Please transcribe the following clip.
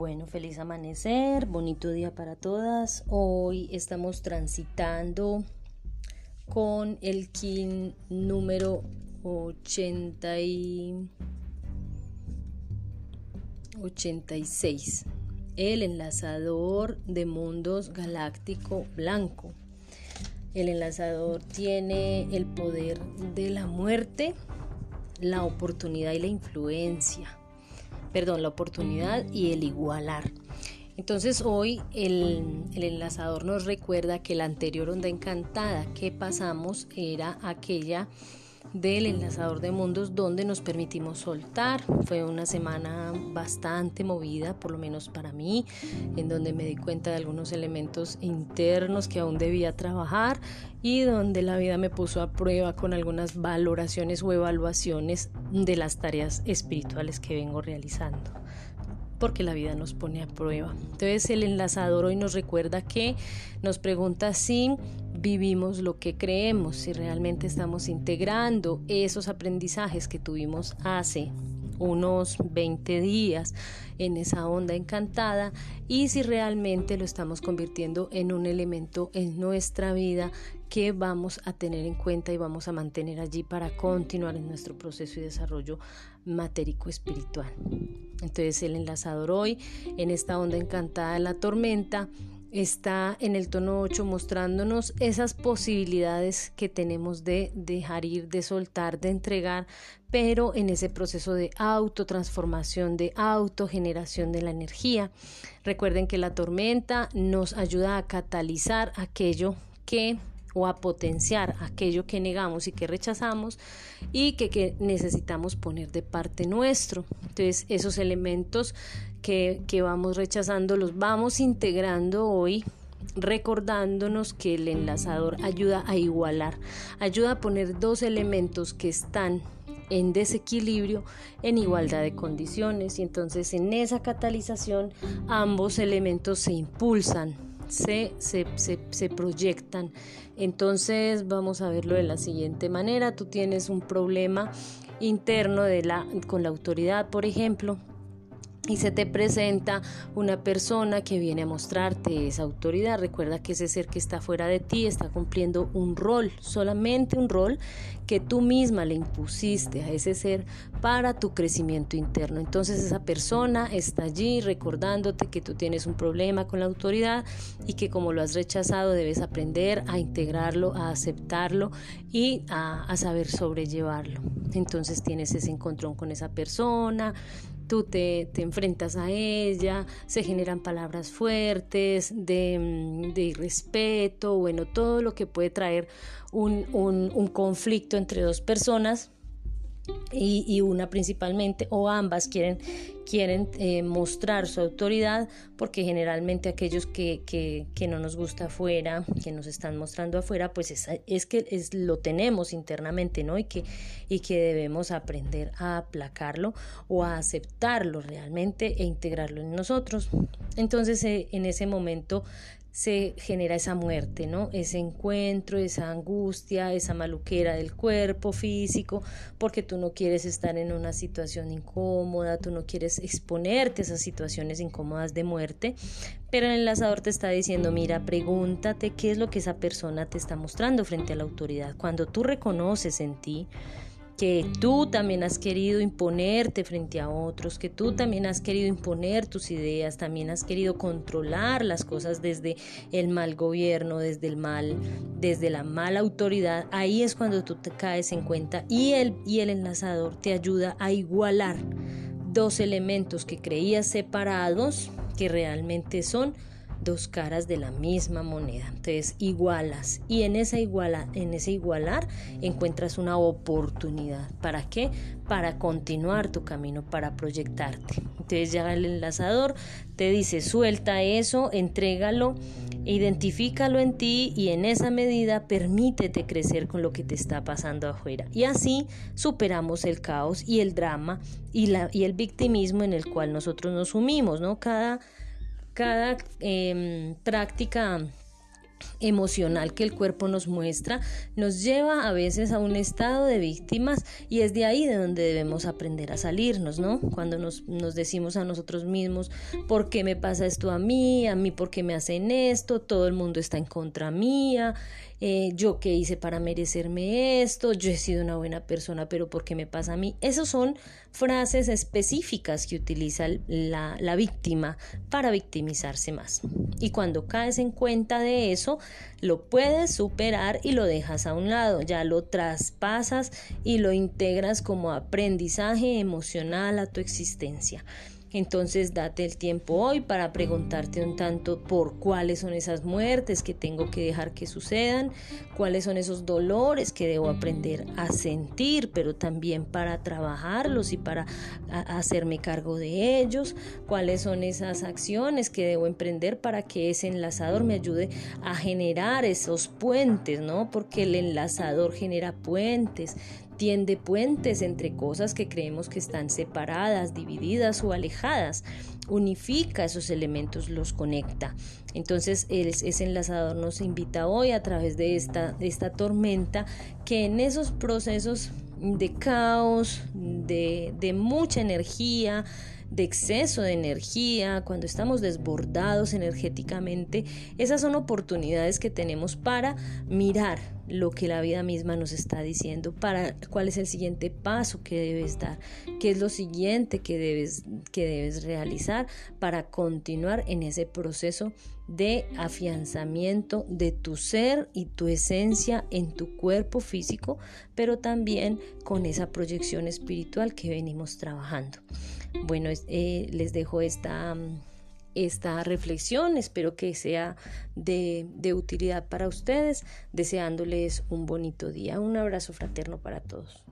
Bueno, feliz amanecer, bonito día para todas. Hoy estamos transitando con el kin número 80 y 86, el enlazador de mundos galáctico blanco. El enlazador tiene el poder de la muerte, la oportunidad y la influencia perdón, la oportunidad y el igualar. Entonces hoy el, el, enlazador nos recuerda que la anterior onda encantada que pasamos era aquella del enlazador de mundos donde nos permitimos soltar. Fue una semana bastante movida, por lo menos para mí, en donde me di cuenta de algunos elementos internos que aún debía trabajar y donde la vida me puso a prueba con algunas valoraciones o evaluaciones de las tareas espirituales que vengo realizando porque la vida nos pone a prueba. Entonces el enlazador hoy nos recuerda que nos pregunta si vivimos lo que creemos, si realmente estamos integrando esos aprendizajes que tuvimos hace unos 20 días en esa onda encantada y si realmente lo estamos convirtiendo en un elemento en nuestra vida que vamos a tener en cuenta y vamos a mantener allí para continuar en nuestro proceso y desarrollo matérico espiritual. Entonces el enlazador hoy en esta onda encantada de la tormenta está en el tono 8 mostrándonos esas posibilidades que tenemos de dejar ir, de soltar, de entregar, pero en ese proceso de autotransformación, de autogeneración de la energía. Recuerden que la tormenta nos ayuda a catalizar aquello que o a potenciar aquello que negamos y que rechazamos y que, necesitamos poner de parte nuestro. Entonces esos elementos que, que vamos rechazando los vamos integrando hoy recordándonos que el enlazador ayuda a igualar, ayuda a poner dos elementos que están en desequilibrio en igualdad de condiciones y entonces en esa catalización ambos elementos se impulsan, se, se, se, se, proyectan. Entonces vamos a verlo de la siguiente manera. Tú tienes un problema interno de la, con la autoridad, por ejemplo, y se te presenta una persona que viene a mostrarte esa autoridad. Recuerda que ese ser que está fuera de ti está cumpliendo un rol, solamente un rol que tú misma le impusiste a ese ser para tu crecimiento interno. Entonces esa persona está allí recordándote que tú tienes un problema con la autoridad y que como lo has rechazado debes aprender a integrarlo, a aceptarlo y a, a saber sobrellevarlo. Entonces tienes ese encontrón con esa persona, tú te, enfrentas a ella, se generan palabras fuertes de, mm, de irrespeto, bueno, todo lo que puede traer un, un conflicto entre dos personas y, una principalmente o ambas quieren, quieren eh, mostrar su autoridad porque generalmente aquellos que, que, no nos gusta afuera, que nos están mostrando afuera, pues es, es que es, lo tenemos internamente, ¿no? Y que, y que debemos aprender a aplacarlo o a aceptarlo realmente e integrarlo en nosotros. Entonces eh, en ese momento se genera esa muerte, ¿no? Ese encuentro, esa angustia, esa maluquera del cuerpo físico, porque tú no quieres estar en una situación incómoda, tú no quieres exponerte a esas situaciones incómodas de muerte, pero el enlazador te está diciendo, mira, pregúntate qué es lo que esa persona te está mostrando frente a la autoridad. Cuando tú reconoces en ti, que tú también has querido imponerte frente a otros, que tú también has querido imponer tus ideas, también has querido controlar las cosas desde el mal gobierno, desde el mal, desde la mala autoridad, ahí es cuando tú te caes en cuenta y el, y el enlazador te ayuda a igualar dos elementos que creías separados, que realmente son dos caras de la misma moneda. Entonces igualas y en esa iguala, en ese igualar encuentras una oportunidad. ¿Para qué? Para continuar tu camino, para proyectarte. Entonces ya el enlazador te dice suelta eso, entrégalo, identifícalo en ti y en esa medida permítete crecer con lo que te está pasando afuera. Y así superamos el caos y el drama y, la, y el victimismo en el cual nosotros nos sumimos, ¿no? Cada cada em, práctica emocional que el cuerpo nos muestra nos lleva a veces a un estado de víctimas y es de ahí de donde debemos aprender a salirnos, ¿no? Cuando nos, nos decimos a nosotros mismos, ¿por qué me pasa esto a mí? ¿A mí por qué me hacen esto? Todo el mundo está en contra mía. Eh, yo qué hice para merecerme esto, yo he sido una buena persona, pero ¿por qué me pasa a mí? Esas son frases específicas que utiliza la, la víctima para victimizarse más. Y cuando caes en cuenta de eso, lo puedes superar y lo dejas a un lado, ya lo traspasas y lo integras como aprendizaje emocional a tu existencia. Entonces date el tiempo hoy para preguntarte un tanto por cuáles son esas muertes que tengo que dejar que sucedan, cuáles son esos dolores que debo aprender a sentir, pero también para trabajarlos y para hacerme cargo de ellos, cuáles son esas acciones que debo emprender para que ese enlazador me ayude a generar esos puentes, ¿no? Porque el enlazador genera puentes tiende puentes entre cosas que creemos que están separadas, divididas o alejadas. Unifica esos elementos, los conecta. Entonces ese enlazador nos invita hoy a través de esta, esta tormenta que en esos procesos de caos, de, de mucha energía, de exceso de energía, cuando estamos desbordados energéticamente, esas son oportunidades que tenemos para mirar lo que la vida misma nos está diciendo, para cuál es el siguiente paso que debes dar, qué es lo siguiente que debes, que debes realizar para continuar en ese proceso de afianzamiento de tu ser y tu esencia en tu cuerpo físico, pero también con esa proyección espiritual que venimos trabajando. Bueno, eh, les dejo esta, esta reflexión, espero que sea de, utilidad para ustedes, deseándoles un bonito día. Un abrazo fraterno para todos.